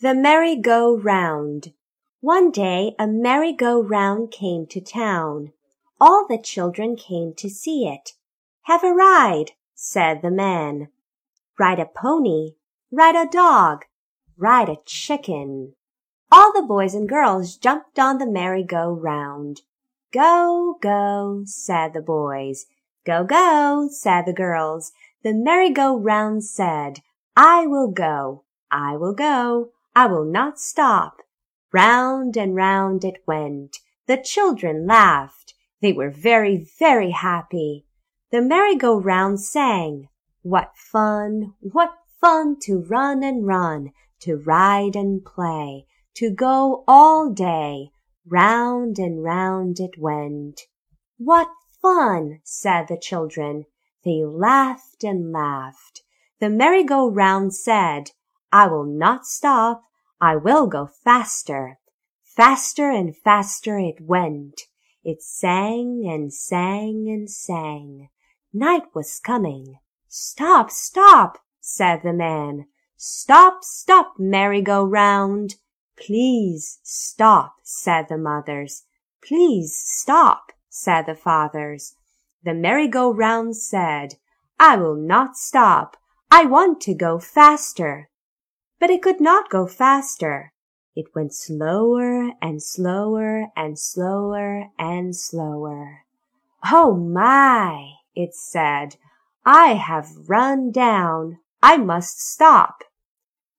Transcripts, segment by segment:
The Merry-Go-Round One day a merry-go-round came to town. All the children came to see it. "Have a ride," said the man. "Ride a pony, ride a dog, ride a chicken." All the boys and girls jumped on the merry-go-round. "Go, go," said the boys. "Go, go," said the girls. The merry-go-round said, "I will go, I will go. I will not stop." Round and round it went. The children laughed. They were very, very happy. The merry-go-round sang, "What fun, what fun to run and run, to ride and play, to go all day." Round and round it went. "What fun!" said the children. They laughed and laughed. The merry-go-round said, "I will not stop. I will go faster." Faster and faster it went. It sang and sang and sang. Night was coming. "Stop, stop!" said the man. "Stop, stop, merry-go-round!" "Please stop," said the mothers. "Please stop," said the fathers. The merry-go-round said, "I will not stop. I want to go faster." But it could not go faster. It went slower and slower and slower and slower. "Oh, my!" it said. "I have run down. I must stop."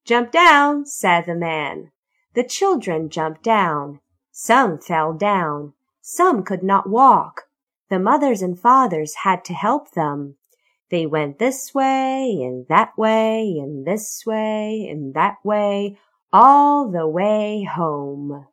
"Jump down," said the man. The children jumped down. Some fell down. Some could not walk. The mothers and fathers had to help them. They went this way and that way and this way and that way all the way home.